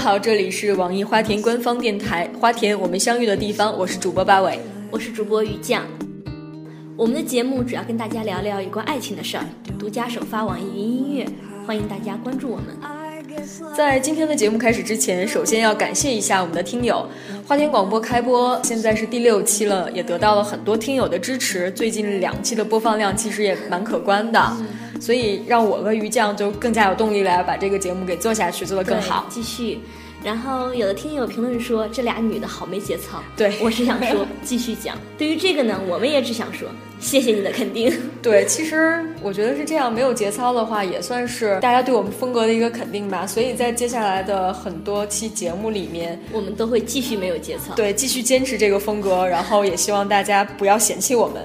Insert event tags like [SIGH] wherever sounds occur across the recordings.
好，这里是网易花田官方电台《花田我们相遇的地方》，我是主播八尾，我是主播于酱。我们的节目主要跟大家聊聊有关爱情的事儿，独家首发网易云音乐，欢迎大家关注我们。在今天的节目开始之前，首先要感谢一下我们的听友。花田广播开播现在是第六期了，也得到了很多听友的支持，最近两期的播放量其实也蛮可观的，所以让我和鱼酱就更加有动力来把这个节目给做下去，做得更好，继续。然后有的听友评论说这俩女的好没节操，对我只想说 [LAUGHS] 继续讲。对于这个呢，我们也只想说谢谢你的肯定。对，其实我觉得是这样，没有节操的话，也算是大家对我们风格的一个肯定吧。所以在接下来的很多期节目里面，我们都会继续没有节操，对，继续坚持这个风格，然后也希望大家不要嫌弃我们。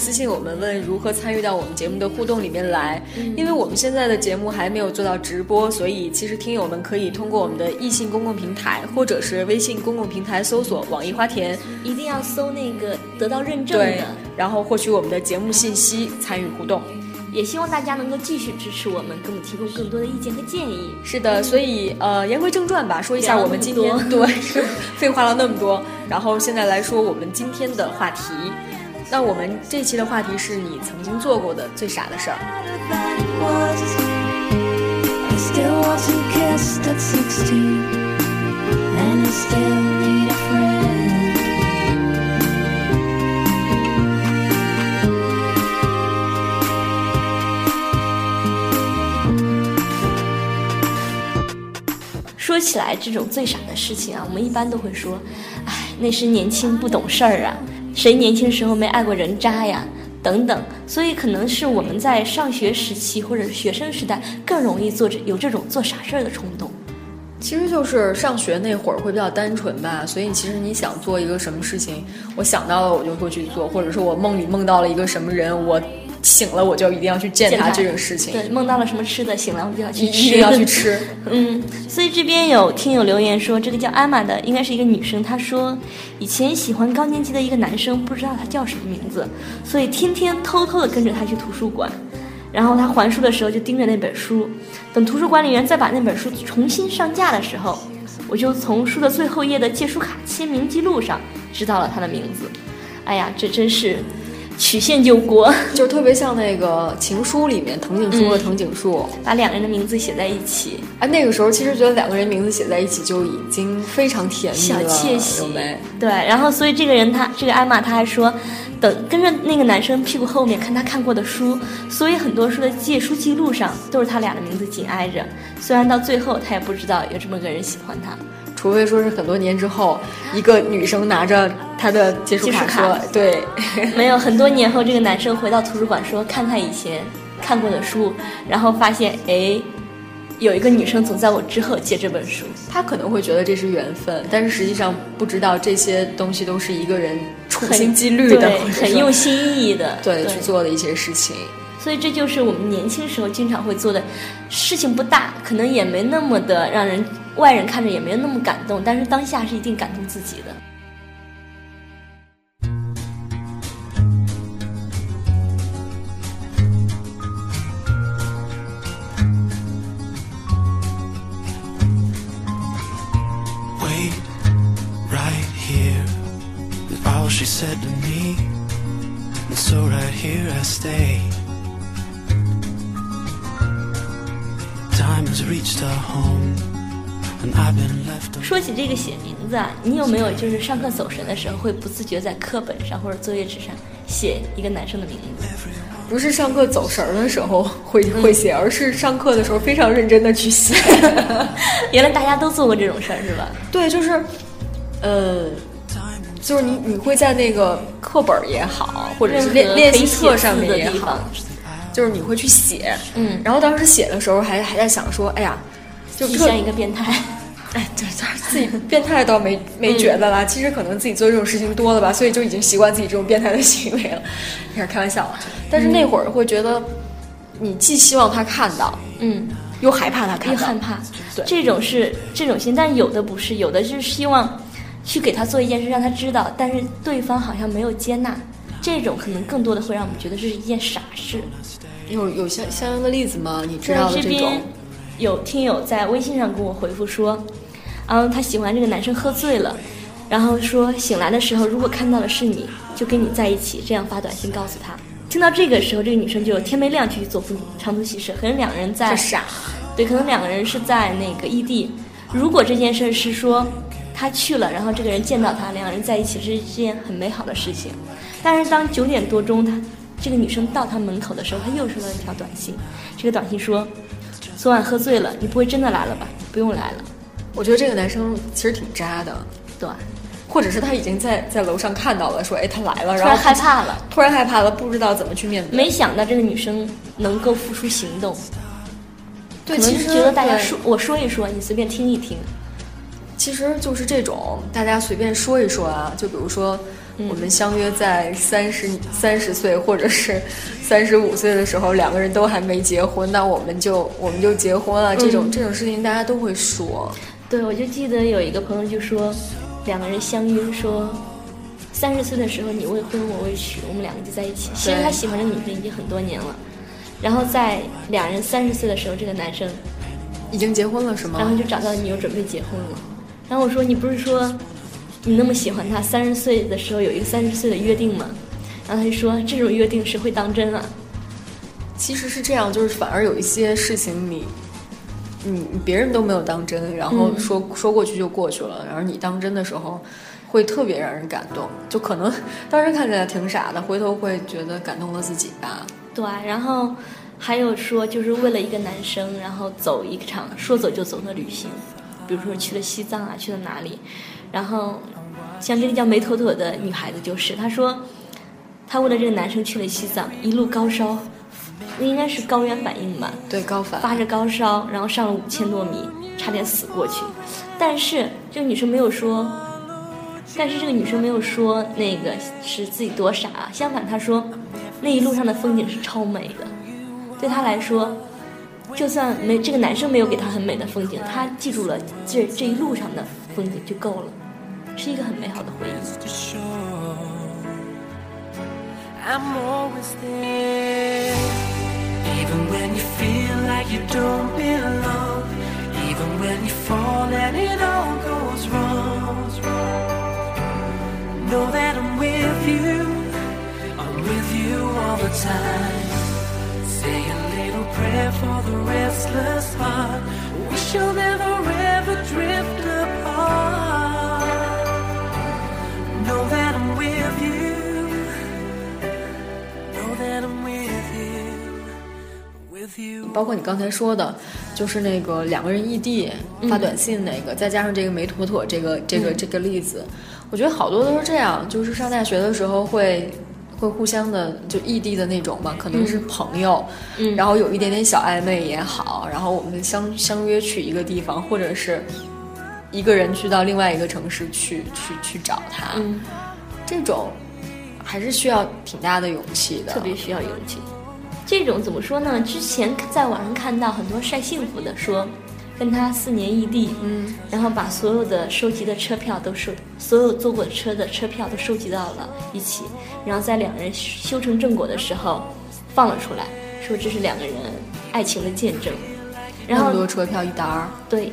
私信我们问如何参与到我们节目的互动里面来，因为我们现在的节目还没有做到直播，所以其实听友们可以通过我们的易信公共平台或者是微信公共平台搜索“网易花田”，一定要搜那个得到认证的，然后获取我们的节目信息，参与互动。也希望大家能够继续支持我们，给我们提供更多的意见和建议。是的，所以呃，言归正传吧，说一下我们今天对 [LAUGHS] 废话了那么多，然后现在来说我们今天的话题。那我们这期的话题是你曾经做过的最傻的事儿。说起来，这种最傻的事情啊，我们一般都会说，哎，那时年轻不懂事儿啊。谁年轻时候没爱过人渣呀？等等，所以可能是我们在上学时期或者是学生时代更容易做这有这种做傻事儿的冲动。其实就是上学那会儿会比较单纯吧，所以其实你想做一个什么事情，我想到了我就会去做，或者说我梦里梦到了一个什么人，我。醒了我就一定要去见他这种事情，对，梦到了什么吃的，醒了我就要去吃，一定要去吃。[LAUGHS] 嗯，所以这边有听友留言说，这个叫艾玛的应该是一个女生，她说以前喜欢高年级的一个男生，不知道他叫什么名字，所以天天偷偷的跟着他去图书馆，然后他还书的时候就盯着那本书，等图书管理员再把那本书重新上架的时候，我就从书的最后页的借书卡签名记录上知道了他的名字。哎呀，这真是。曲线救国，[LAUGHS] 就特别像那个情书里面藤井树和藤井树把两个人的名字写在一起。哎，那个时候其实觉得两个人名字写在一起就已经非常甜蜜了，小窃喜，没？对，然后所以这个人他这个艾玛他还说，等跟着那个男生屁股后面看他看过的书，所以很多书的借书记录上都是他俩的名字紧挨着。虽然到最后他也不知道有这么个人喜欢他。除非说是很多年之后，一个女生拿着她的借书卡说：“对，[LAUGHS] 没有很多年后，这个男生回到图书馆说，看看以前看过的书，然后发现，哎，有一个女生总在我之后借这本书。他可能会觉得这是缘分，但是实际上不知道这些东西都是一个人处心积虑的、很用心意义的对去做的一些事情。所以这就是我们年轻时候经常会做的事情，不大，可能也没那么的让人。外人看着也没有那么感动，但是当下是一定感动自己的。so right here i stay 说起这个写名字啊，你有没有就是上课走神的时候，会不自觉在课本上或者作业纸上写一个男生的名字？[LAUGHS] 不是上课走神的时候会会写，而是上课的时候非常认真的去写。[LAUGHS] 原来大家都做过这种事儿是吧？对，就是，呃，就是你你会在那个课本也好，或者是练练习册上面也好，就是你会去写。嗯，然后当时写的时候还还在想说，哎呀。就像一个变态，[LAUGHS] 哎，对，自己变态倒没没觉得啦。其实可能自己做这种事情多了吧，所以就已经习惯自己这种变态的行为了。开 [LAUGHS] 始开玩笑，但是那会儿会觉得，你既希望他看到，嗯，又害怕他看到，又害怕。对，这种是这种心，但有的不是，有的是希望去给他做一件事，让他知道，但是对方好像没有接纳，这种可能更多的会让我们觉得这是一件傻事。有有相相应的例子吗？你知道的这这种边？有听友在微信上跟我回复说，嗯，他喜欢这个男生喝醉了，然后说醒来的时候如果看到的是你，就跟你在一起，这样发短信告诉他。听到这个时候，这个女生就天没亮就去做长途骑士，可能两个人在傻，对，可能两个人是在那个异地。如果这件事是说他去了，然后这个人见到他，两个人在一起是一件很美好的事情。但是当九点多钟，他这个女生到他门口的时候，他又收到一条短信。这个短信说：“昨晚喝醉了，你不会真的来了吧？不用来了。我觉得这个男生其实挺渣的，”对，或者是他已经在在楼上看到了，说哎他来了，然后害怕了，突然害怕了，不知道怎么去面对。没想到这个女生能够付出行动。对，其实是觉得大家说我说一说，你随便听一听。其实就是这种，大家随便说一说啊，就比如说，我们相约在三十三十岁或者是三十五岁的时候，两个人都还没结婚，那我们就我们就结婚了。这种、嗯这种事情大家都会说，对，我就记得有一个朋友就说，两个人相约说，三十岁的时候你未婚我未娶，我们两个就在一起。其实他喜欢这个女生已经很多年了，然后在两人三十岁的时候，这个男生，已经结婚了是吗？然后就找到你又准备结婚了。然后我说你不是说你那么喜欢他，三十岁的时候有一个三十岁的约定吗？然后他就说这种约定谁会当真啊？其实是这样，就是反而有一些事情你。你别人都没有当真，然后嗯说、说过去就过去了，然后你当真的时候，会特别让人感动。就可能当时看起来挺傻的，回头会觉得感动了自己吧。对，然后还有说，就是为了一个男生，然后走一场说走就走的旅行，比如说去了西藏啊，去了哪里，然后像这个叫梅妥妥的女孩子就是，她说她为了这个男生去了西藏，一路高烧，那应该是高原反应吧，对，高反发着高烧，然后上了五千多米，差点死过去。但是这个女生没有说，但是这个女生没有说那个是自己多傻，啊相反她说那一路上的风景是超美的。对她来说，就算没这个男生没有给她很美的风景，她记住了这这一路上的风景就够了，是一个很美好的回忆。 to show I'm always there. Even when you feel like you don't belong, even when you fall and it all goes wrong. Know that I'm with you, I'm with you all the time. Say a little prayer for the restless heart. We shall never ever drift apart. 包括你刚才说的，就是那个两个人异地发短信那个，再加上这个梅妥妥这个这个、这个例子，我觉得好多都是这样，就是上大学的时候会。会互相的就异地的那种嘛，可能是朋友，嗯。然后有一点点小暧昧也好，然后我们相相约去一个地方，或者是一个人去到另外一个城市去去去找他，嗯，这种还是需要挺大的勇气的，特别需要勇气。这种怎么说呢？之前在网上看到很多晒幸福的说，跟他四年异地，嗯，然后把所有的收集的车票都收，所有坐过的车的车票都收集到了一起，然后在两人修成正果的时候放了出来，说这是两个人爱情的见证。然那么后多车票一沓儿，对，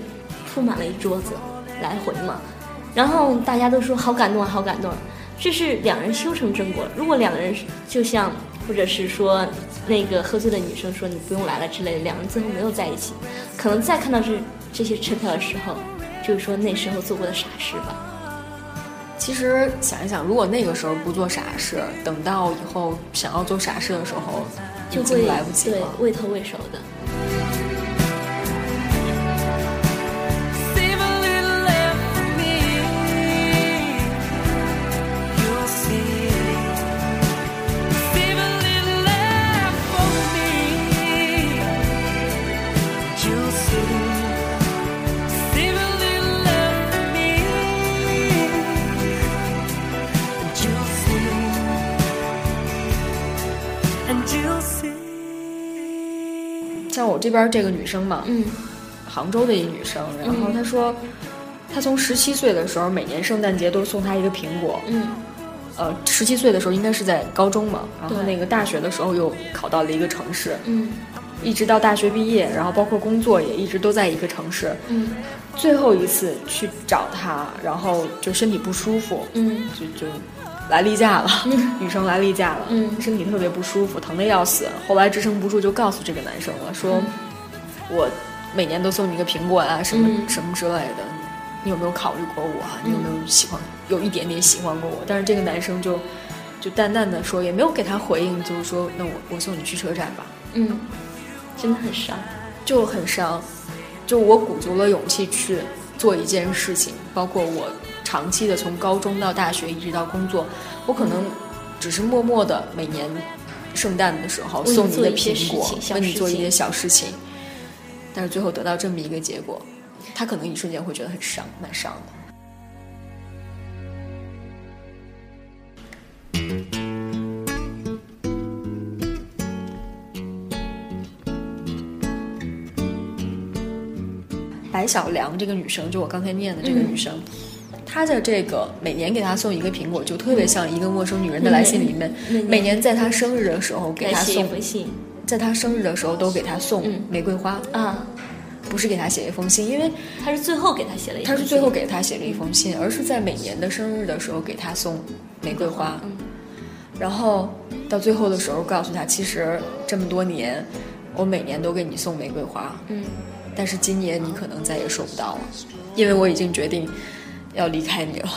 铺满了一桌子，来回嘛。然后大家都说好感动啊，好感动啊。这是两人修成正果。如果两个人就像，或者是说那个喝醉的女生说你不用来了之类的，两人最后没有在一起，可能再看到这这些车票的时候，就是说那时候做过的傻事吧。其实想一想，如果那个时候不做傻事，等到以后想要做傻事的时候，就会来不及对了。畏头畏首的。我这边这个女生嘛，嗯。杭州的一女生，然后她说，她从十七岁的时候，每年圣诞节都送她一个苹果。嗯。呃，十七岁的时候应该是在高中嘛，然后对。那个大学的时候又考到了一个城市，嗯。一直到大学毕业，然后包括工作也一直都在一个城市。嗯。最后一次去找她，然后就身体不舒服，嗯。就就来例假了，女生来例假了，嗯身体特别不舒服，疼的要死。后来支撑不住，就告诉这个男生了，说、我每年都送你一个苹果啊，什么、嗯什么之类的，你有没有考虑过我啊？你有没有喜欢，有一点点喜欢过我？但是这个男生就就淡淡的说，也没有给他回应，就是说，那我我送你去车站吧，嗯，真的很伤。就很伤。就我鼓足了勇气去做一件事情，包括我长期的从高中到大学一直到工作，我可能只是默默的每年圣诞的时候送你的苹果为你做一些小事情，但是最后得到这么一个结果，他可能一瞬间会觉得很伤，蛮伤的。白小良这个女生，就我刚才念的这个女生，她的这个每年给她送一个苹果，就特别像一个陌生女人的来信里面，嗯每年在她生日的时候给来写一她送，封信。在她生日的时候都给她送嗯玫瑰花，啊，不是给他写一封信，因为他是最后给他写了一封信，他是最后给她写了一封信，而是在每年的生日的时候给他送玫瑰花，嗯然后到最后的时候告诉他，其实这么多年，我每年都给你送玫瑰花，嗯。但是今年你可能再也收不到了，因为我已经决定要离开你了。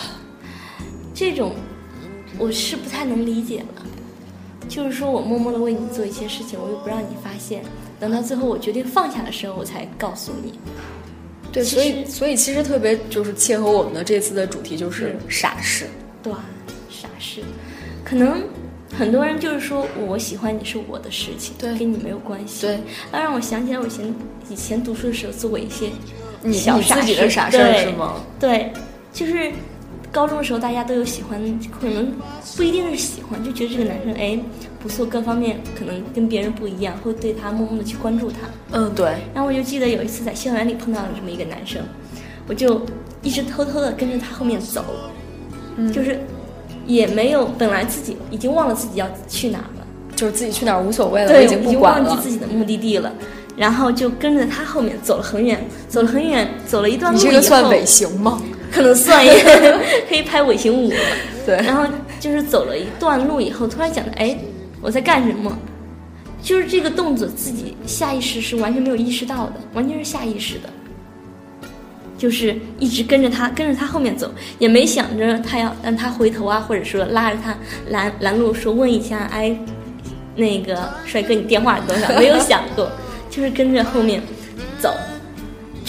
这种我是不太能理解了。就是说我默默的为你做一些事情，我又不让你发现，等到最后我决定放下的时候，我才告诉你。对，所以所以其实特别就是切合我们的这次的主题，就是傻事。对，傻事，可能很多人就是说我喜欢你是我的事情，对跟你没有关系。对，那让我想起来我以前以前读书的时候做过一些你小你自己的傻事儿是吗？对，就是高中的时候大家都有喜欢，可能不一定是喜欢，就觉得这个男生哎不错，各方面可能跟别人不一样，会对他默默的去关注他。嗯，对，然后我就记得有一次在校园里碰到了这么一个男生，我就一直偷偷的跟着他后面走，嗯就是也没有本来自己已经忘了自己要去哪儿了，就是自己去哪儿无所谓了，对，已经不管了忘记自。己的目的地了，然后就跟着他后面走了很远，走了很远，走了一段路以后，这个算尾行吗？可能算也 [LAUGHS] 可以拍尾行舞。对然后就是走了一段路以后，突然想着，哎，我在干什么？就是这个动作自己下意识是完全没有意识到的，完全是下意识的。就是一直跟着他，跟着他后面走，也没想着他要让他回头啊，或者说拉着他拦拦路说问一下，哎，那个帅哥你电话是多少？没有想过，就是跟着后面走，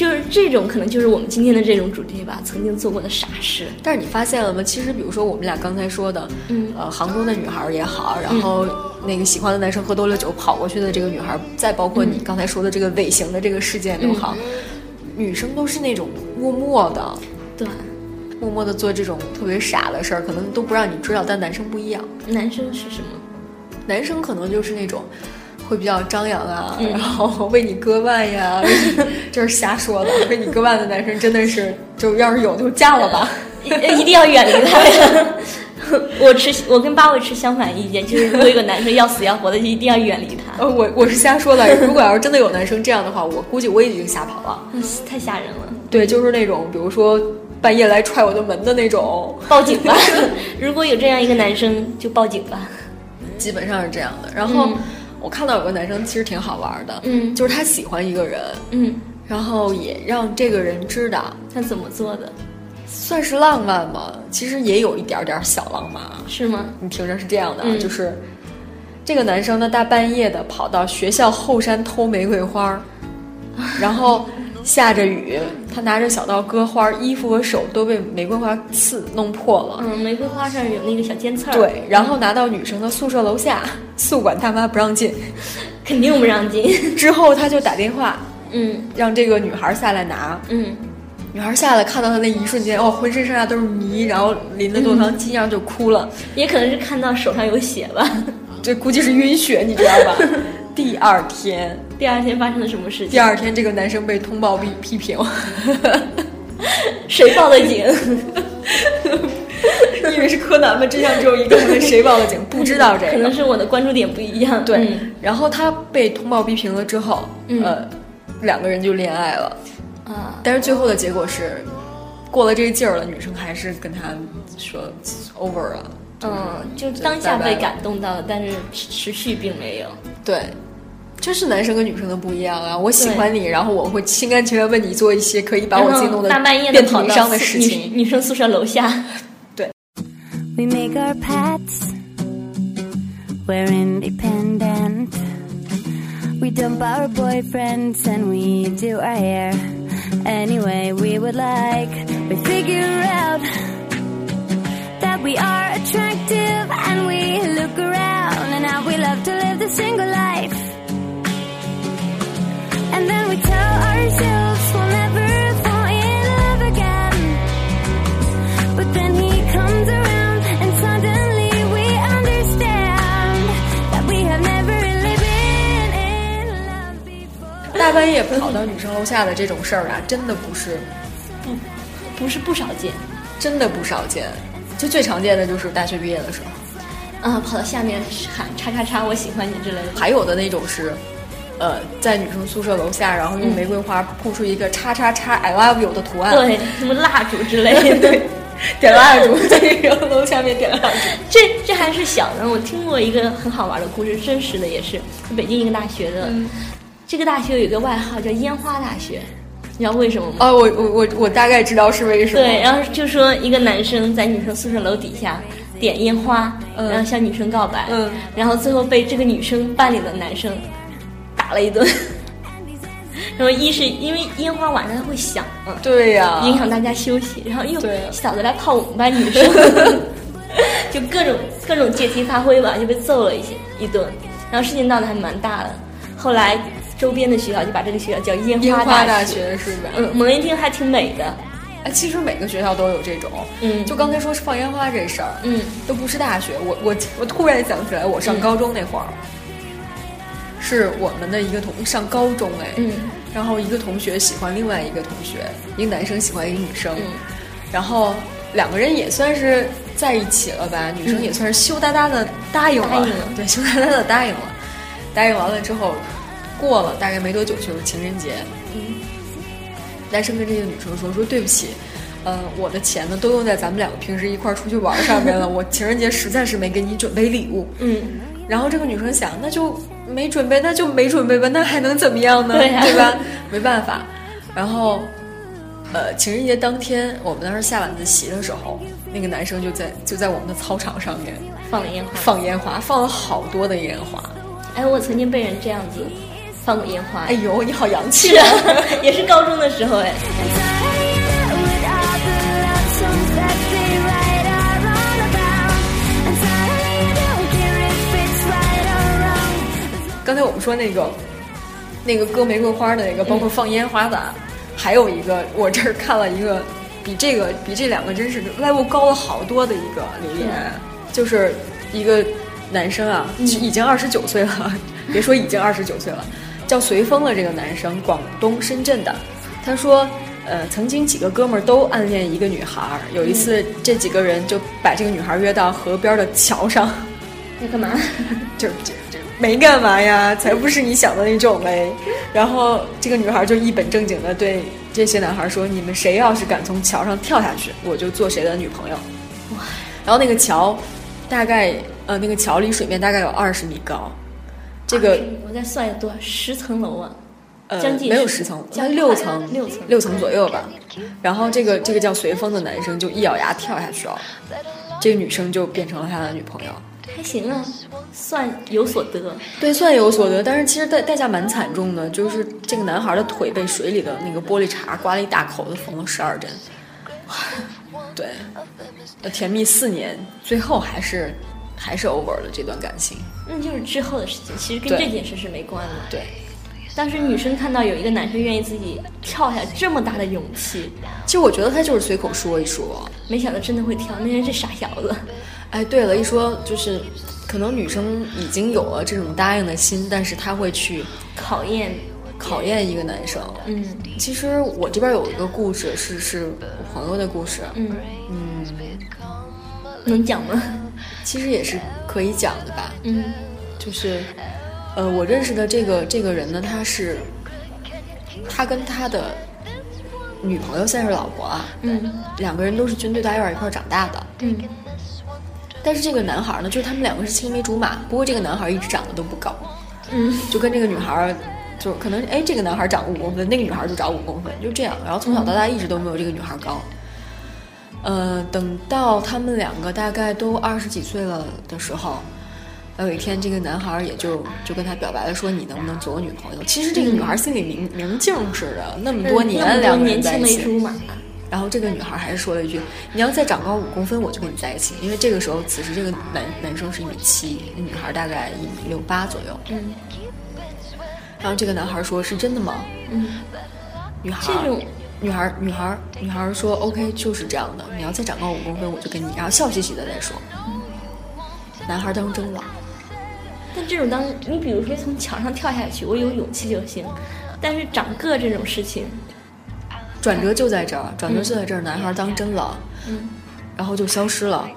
就是这种可能就是我们今天的这种主题吧，曾经做过的傻事。但是你发现了吗？其实比如说我们俩刚才说的，嗯呃，杭州的女孩也好，然后那个喜欢的男生喝多了酒跑过去的这个女孩，再包括你刚才说的这个尾行的这个事件都好，女生都是那种默默的。对，默默的做这种特别傻的事儿，可能都不让你知道，但男生不一样，男生是什么？男生可能就是那种会比较张扬啊，嗯然后为你割腕呀，[LAUGHS] 这是瞎说的。[LAUGHS] 为你割腕的男生真的是，就要是有就嫁了吧。[LAUGHS] 一一定要远离他呀！我持我跟八位持相反意见，就是如果有个男生要死要活的，就一定要远离他，呃，我我是瞎说的。如果要是真的有男生这样的话，我估计我已经吓跑了。嗯太吓人了。对，就是那种比如说半夜来踹我的门的那种，报警吧！如果有这样一个男生，就报警吧。基本上是这样的。然后、嗯我看到有个男生其实挺好玩的，嗯就是他喜欢一个人，嗯，然后也让这个人知道。他怎么做的？算是浪漫吗？其实也有一点点小浪漫啊。是吗？你听着是这样的就是这个男生呢，大半夜的跑到学校后山偷玫瑰花儿，[LAUGHS] 然后下着雨，他拿着小刀割花儿，衣服和手都被玫瑰花刺弄破了。嗯，玫瑰花上有那个小尖刺儿。对，然后拿到女生的宿舍楼下，宿管大妈不让进。肯定不让进。之后他就打电话嗯让这个女孩下来拿，嗯，女孩下来看到他那一瞬间，哦，浑身上下都是泥，然后淋得落汤鸡一样就哭了。也可能是看到手上有血吧。这估计是晕血，你知道吧？[LAUGHS] 第二天，第二天发生了什么事情？第二天这个男生被通报批批评，[LAUGHS] 谁报的警？[LAUGHS] 你以为是柯南吗？真相只有一个，谁报的警？不知道这个，可能是我的关注点不一样。对，嗯然后他被通报批评了之后，嗯呃，两个人就恋爱了。啊，但是最后的结果是，过了这个劲儿了，女生还是跟他说 over 了。嗯，就当下被感动到了，但是持续并没有。对，就是男生跟女生的不一样啊！我喜欢你，然后我会心甘情愿为你做一些可以把我自己弄得大半夜遍体的跑到鳞伤的事情。女生宿舍楼下，对 We make our pets. We're independent. We dump our boyfriends and we do our hair any way we would like. We figure out love to live the single life. And then we tell ourselves we'll never fall in love again. But then he comes around and suddenly we understand that we have never really been in love before. 大半夜跑到女生楼下的这种事儿啊，真的不是，不是不少见。真的不少见。就最常见的就是大学毕业的时候，啊，跑到下面喊叉叉叉，我喜欢你之类的。还有的那种是，呃，在女生宿舍楼下，然后用玫瑰花铺出一个叉叉叉 I love you 的图案，对，什么蜡烛之类的。对，[LAUGHS] 点蜡烛在然后楼下面点蜡烛。这这还是小的，我听过一个很好玩的故事，真实的也是北京一个大学的。嗯这个大学有一个外号叫烟花大学，你知道为什么吗？啊，我我我我大概知道是为什么。对，然后就说一个男生在女生宿舍楼底下点烟花，嗯然后向女生告白，嗯然后最后被这个女生班里的男生打了一顿。[LAUGHS] 然后一是因为烟花晚上它会响，嗯，对呀、影响大家休息，然后又对小子来泡我们班女生，[LAUGHS] 就各种各种借题发挥吧，就被揍了一些一顿。然后事情闹得还蛮大的，后来周边的学校就把这个学校叫烟烟花花大学。学是吧？嗯，猛一听还挺美的。哎，其实每个学校都有这种。嗯。就刚才说是放烟花这事儿，嗯，都不是大学。我我我突然想起来，我上高中那会儿，是我们的一个同上高中哎，嗯，然后一个同学喜欢另外一个同学，一个男生喜欢一个女生，嗯。然后两个人也算是在一起了吧，女生也算是羞答答的答应了，答应了。对，羞答答的答应了，答应完了之后，过了大概没多久就是情人节，嗯，男生跟这个女生说说对不起。呃，我的钱呢都用在咱们两个平时一块儿出去玩儿上面了，我情人节实在是没给你准备礼物。嗯，然后这个女生想，那就没准备，那就没准备吧，那还能怎么样呢？对呀吧？没办法。然后，呃，情人节当天，我们当时下晚自习的时候，那个男生就在就在我们的操场上面放了烟花。放烟花，放了好多的烟花。哎，我曾经被人这样子放烟花，哎呦，你好洋气啊！[LAUGHS] 也是高中的时候哎。刚才我们说那个，那个割玫瑰花的那个，包括放烟花的，还有一个我这儿看了一个，比这个比这两个真是 level 高了好多的一个留言，就是一个男生啊，已经二十九岁了，别说已经二十九岁了。叫随风的这个男生，广东深圳的，他说。呃，曾经几个哥们儿都暗恋一个女孩儿，有一次这几个人就把这个女孩儿约到河边的桥上，[LAUGHS] 要干嘛？[LAUGHS] 就就就没干嘛呀，才不是你想的那种嘞。然后这个女孩就一本正经的对这些男孩说：“你们谁要是敢从桥上跳下去，我就做谁的女朋友。”哇！然后那个桥大概呃，那个桥离水面大概有二十米高，这个我再算有多少？十层楼啊！呃将近没有十层，将近六层六层六层左右吧。然后这个这个叫随风的男生就一咬牙跳下去了，这个女生就变成了他的女朋友。还行啊，算有所得。对，算有所得，但是其实代代价蛮惨重的，就是这个男孩的腿被水里的那个玻璃碴刮了一大口子，缝了十二针。[SIGHS] 对，呃甜蜜四年，最后还是还是 over 了这段感情。那就是之后的事情，其实跟这件事是没关的。对，当时女生看到有一个男生愿意自己跳下这么大的勇气，其实我觉得他就是随口说一说。没想到真的会跳，那人是傻小子。哎，对了，一说就是，可能女生已经有了这种答应的心，但是她会去考验考验一个男生。嗯其实我这边有一个故事，是是我朋友的故事，嗯，嗯，能讲吗？其实也是可以讲的吧。嗯就是，呃，我认识的这个这个人呢，他是他跟他的女朋友现在是老婆啊，嗯两个人都是军队大院一块儿长大的。嗯但是这个男孩呢，就是他们两个是青梅竹马，不过这个男孩一直长得都不高，嗯就跟这个女孩儿，就可能哎，这个男孩长五公分，那个女孩就长五公分，就这样。然后从小到大一直都没有这个女孩高。呃，等到他们两个大概都二十几岁了的时候，有一天这个男孩也就就跟他表白了，说你能不能做我女朋友？其实这个女孩心里明明镜似的，那么多年两个人在一起，然后这个女孩还是说了一句：“你要再长高五公分，我就跟你在一起。”因为这个时候，此时这个男男生是一米七，女孩大概一米六八左右。嗯然后这个男孩说：“是真的吗嗯，？”女孩这种女孩女孩女孩说：“OK，就是这样的。你要再长高五公分，我就跟你。”然后笑嘻嘻的再说。男孩当真了，但这种当你比如说从墙上跳下去，我有勇气就行，但是长个这种事情，转折就在这儿，转折就在这儿。男孩当真了，嗯然后就消失了。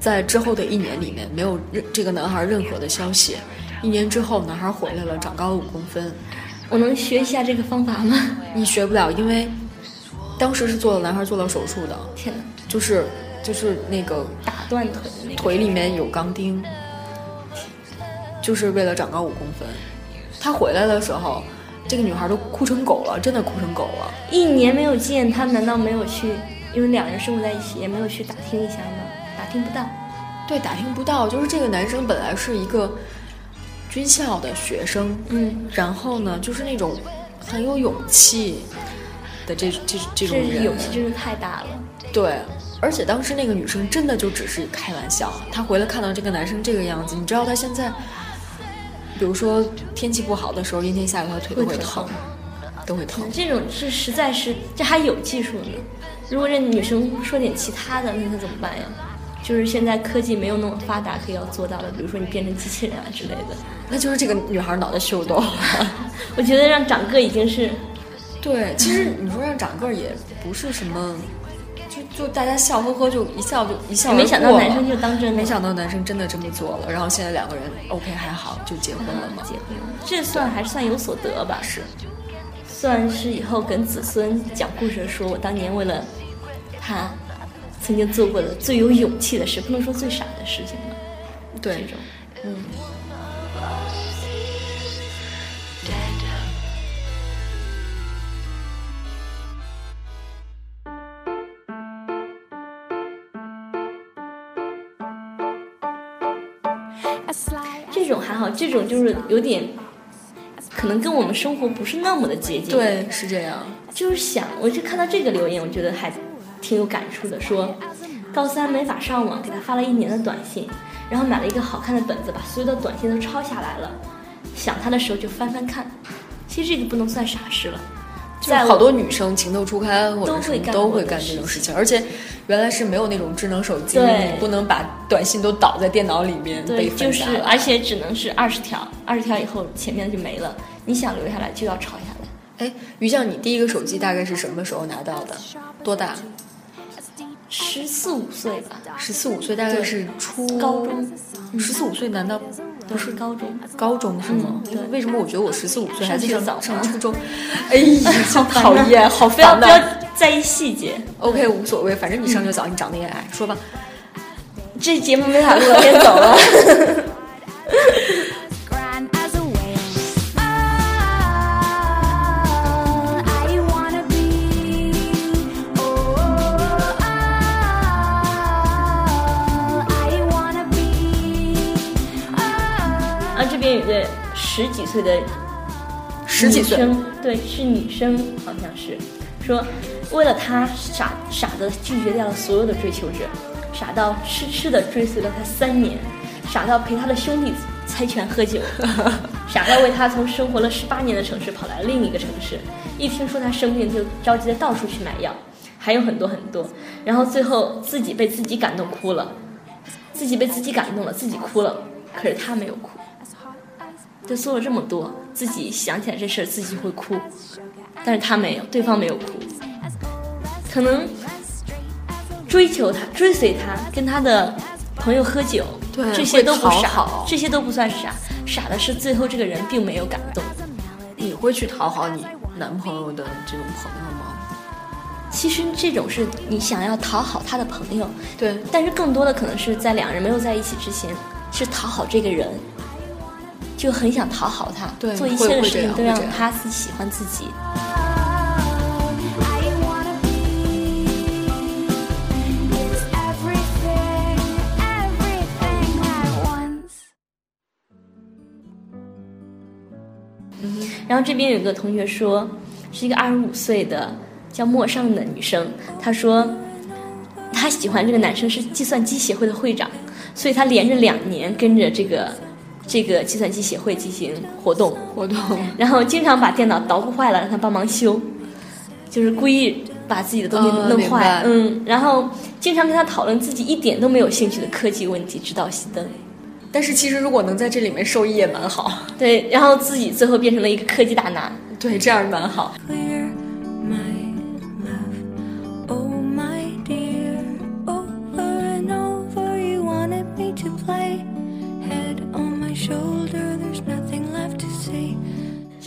在之后的一年里面，没有任这个男孩任何的消息。一年之后，男孩回来了，长高了五公分。我能学一下这个方法吗？你学不了，因为当时是做了男孩做了手术的，天哪，就是就是那个打断腿的那个，腿里面有钢钉，就是为了长高五公分。他回来的时候，这个女孩都哭成狗了，真的哭成狗了。一年没有见，他难道没有去？因为两人生活在一起，也没有去打听一下吗？打听不到。对，打听不到，就是这个男生本来是一个军校的学生，嗯，然后呢，就是那种很有勇气的这这这种人，这勇气真是太大了。对，而且当时那个女生真的就只是开玩笑，她回来看到这个男生这个样子，你知道她现在，比如说天气不好的时候，阴天下雨，她腿都会疼，都会疼。这种是实在是，这还有技术呢。如果这女生说点其他的，那她怎么办呀？就是现在科技没有那么发达，可以要做到的，比如说你变成机器人啊之类的。那就是这个女孩脑袋秀逗。[LAUGHS] 我觉得让长个已经是对，其实你说让长个儿也不是什么，就就大家笑呵呵就一笑就一笑没想到男生就当真了，没想到男生真的这么做了，然后现在两个人 OK 还好就结婚了嘛。结婚了，这算还算有所得吧？是，算是以后跟子孙讲故事说，我当年为了他曾经做过的最有勇气的事，不能说最傻的事情吧？对这，种，嗯，这种就是有点，可能跟我们生活不是那么的接近。，对，是这样。就是想，我就看到这个留言，我觉得还挺有感触的。说高三没法上网，给他发了一年的短信，然后买了一个好看的本子，把所有的短信都抄下来了。想他的时候就翻翻看，其实这个不能算傻事了。在我就是好多女生情窦初开或者什么都会干这种事情，而且原来是没有那种智能手机，对你不能把短信都导在电脑里面被对，就是。而且只能是二十条，二十条以后前面就没了。你想留下来就要抄下来。哎，于酱，你第一个手机大概是什么时候拿到的？多大？十四五岁吧，十四五岁，大概是初高中。十四五岁难道不是高中，高中是吗？嗯对为什么我觉得我十四五岁还在上早上初中？[LAUGHS] 哎呀，[LAUGHS] 好讨厌，好不要不要在意细节。OK，无所谓，反正你上学早，你长得也矮，说吧。这节目没法录了，先走了。[LAUGHS] 十几岁的十几岁？女生，对，是女生，好像是。说，为了他傻傻的拒绝掉了所有的追求者，傻到痴痴的追随了他三年，傻到陪他的兄弟猜拳喝酒，[LAUGHS] 傻到为他从生活了十八年的城市跑来另一个城市，一听说他生病就着急的到处去买药，还有很多很多，然后最后自己被自己感动哭了，自己被自己感动了，自己哭了，可是他没有哭。就做了这么多，自己想起来这事儿自己会哭，但是他没有，对方没有哭，可能追求他、追随他，跟他的朋友喝酒，对这些都不傻这些都不算傻，傻的是最后这个人并没有感动。你会去讨好你男朋友的这种朋友吗？其实这种是你想要讨好他的朋友，对，但是更多的可能是在两人没有在一起之前，是讨好这个人，就很想讨好他，对做一切的事情都让他自己喜欢自己。然后这边有一个同学说，是一个二十五岁的叫陌上的女生，她说她喜欢这个男生是计算机协会的会长，所以她连着两年跟着这个这个计算机协会进行活动，活动 [LAUGHS] 然后经常把电脑捣鼓坏了让他帮忙修，就是故意把自己的东西哦弄坏，嗯，然后经常跟他讨论自己一点都没有兴趣的科技问题，直到熄灯。但是其实如果能在这里面受益也蛮好，对，然后自己最后变成了一个科技大拿。对，这样蛮好。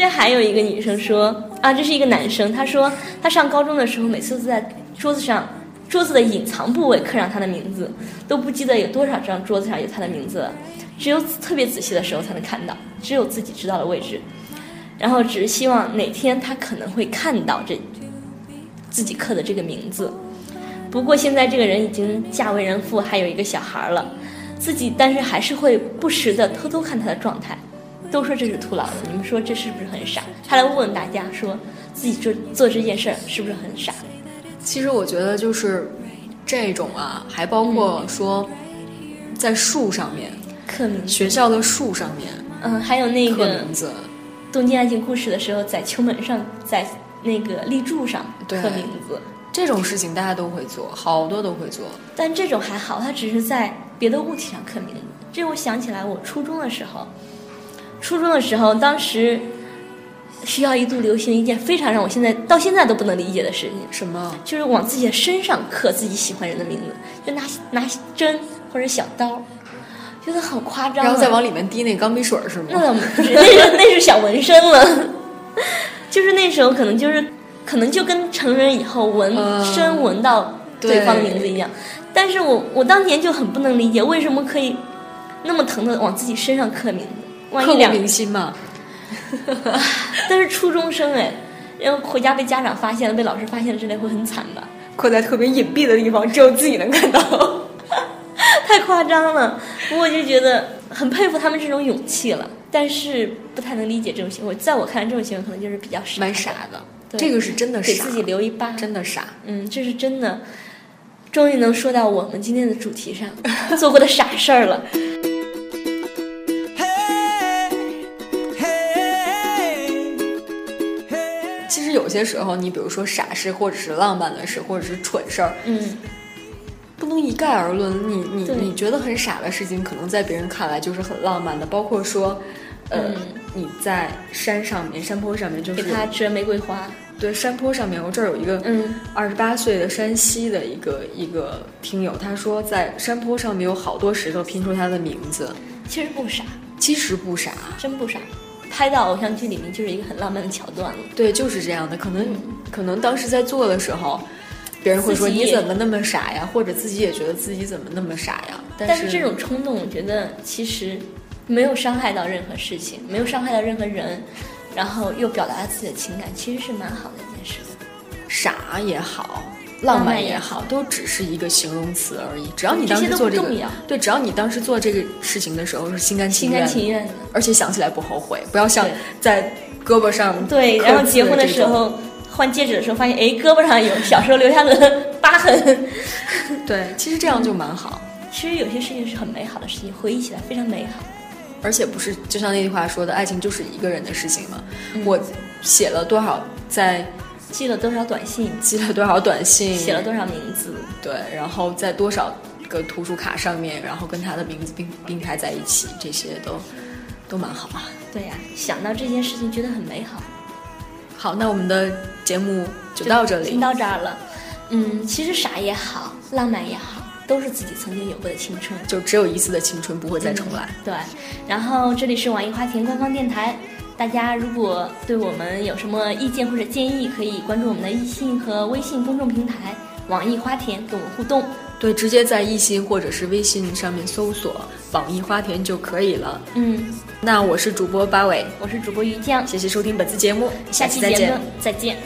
还有一个女生说啊，这是一个男生，他说他上高中的时候，每次都在桌子上桌子的隐藏部位刻上他的名字，都不记得有多少张桌子上有他的名字了，只有特别仔细的时候才能看到，只有自己知道的位置。然后只是希望哪天他可能会看到这自己刻的这个名字。不过现在这个人已经嫁为人妇，还有一个小孩了，自己但是还是会不时的偷偷看他的状态。都说这是徒劳的，你们说这是不是很傻？他来问问大家，说自己做做这件事儿是不是很傻？其实我觉得就是这种啊，还包括说在树上面，刻名字，学校的树上面嗯，还有那刻个名字，《东京爱情故事》的时候，在球门上，在那个立柱上刻名字。这种事情大家都会做，好多都会做。但这种还好，他只是在别的物体上刻名字。这我想起来，我初中的时候，初中的时候，当时学校一度流行一件非常让我现在到现在都不能理解的事情，什么？就是往自己的身上刻自己喜欢人的名字，就拿拿针或者小刀，觉得很夸张、啊。然后再往里面滴那钢笔水儿是吗？那不是，那是那是小纹身了，就是那时候可能就是可能就跟成人以后纹嗯身纹到对方名字一样，但是我我当年就很不能理解，为什么可以那么疼的往自己身上刻名字，万一两，刻骨铭心嘛。[LAUGHS] 但是初中生哎，然后回家被家长发现了，被老师发现了之类会很惨吧？困在特别隐蔽的地方，只有自己能看到。[LAUGHS] 太夸张了，不过我就觉得很佩服他们这种勇气了，但是不太能理解这种行为。在我看来，这种行为可能就是比较傻，蛮傻的，对这个是真的傻，给自己留一疤。真的傻。嗯，这是真的。终于能说到我们今天的主题上，做过的傻事儿了。些时候，你比如说傻事，或者是浪漫的事，或者是蠢事儿，嗯，不能一概而论。你你你觉得很傻的事情，可能在别人看来就是很浪漫的。包括说，呃，嗯你在山上面、山坡上面，就是给他折玫瑰花。对山坡上面，我这儿有一个嗯二十八岁的山西的一个一个听友，他说在山坡上面有好多石头拼出他的名字，其实不傻，其实不傻，真不傻。拍到偶像剧里面就是一个很浪漫的桥段了。对，就是这样的。可能可能当时在做的时候，别人会说你怎么那么傻呀，或者自己也觉得自己怎么那么傻呀。但但是这种冲动，我觉得其实没有伤害到任何事情，没有伤害到任何人，然后又表达了自己的情感，其实是蛮好的一件事。傻也好，浪漫也好，都只是一个形容词而已。只要你当时做这个对，只要你当时做这个事情的时候是心甘情愿的，甘情愿的。而且想起来不后悔，不要像在胳膊上对，然后结婚的，时候换戒指的时候，发现哎，胳膊上有小时候留下的疤痕。[LAUGHS] 对，其实这样就蛮好。其实有些事情是很美好的事情，回忆起来非常美好。而且不是就像那句话说的，爱情就是一个人的事情嘛。嗯我写了多少，在寄了多少短信，寄了多少短信，写了多少名字，对，然后在多少个图书卡上面，然后跟他的名字并并排在一起，这些都都蛮好啊。对呀、想到这件事情觉得很美好。好，那我们的节目就到这里听。到这儿了。嗯，其实傻也好，浪漫也好，都是自己曾经有过的青春。就只有一次的青春不会再重来。对，然后这里是网易花田官方电台，大家如果对我们有什么意见或者建议，可以关注我们的易信和微信公众平台“网易花田”跟我们互动。对，直接在易信或者是微信上面搜索“网易花田”就可以了。嗯，那我是主播八尾，我是主播于酱，谢谢收听本次节目，下期再见期节目。再见。